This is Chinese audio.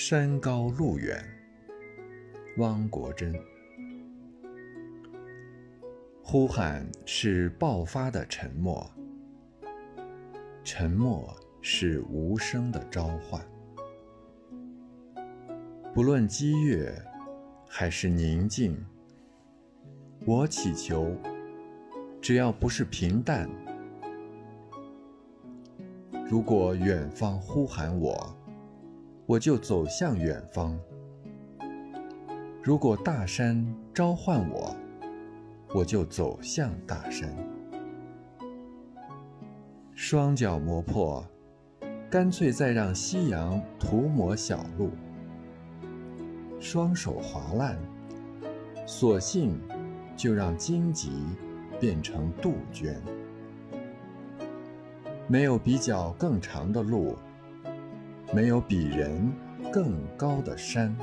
山高路远，汪国真。呼喊是爆发的沉默，沉默是无声的召唤。不论激越还是宁静，我祈求，只要不是平淡。如果远方呼喊我。我就走向远方。如果大山召唤我，我就走向大山。双脚磨破，干脆再让夕阳涂抹小路；双手划烂，索性就让荆棘变成杜鹃。没有比脚更长的路。没有比人更高的山。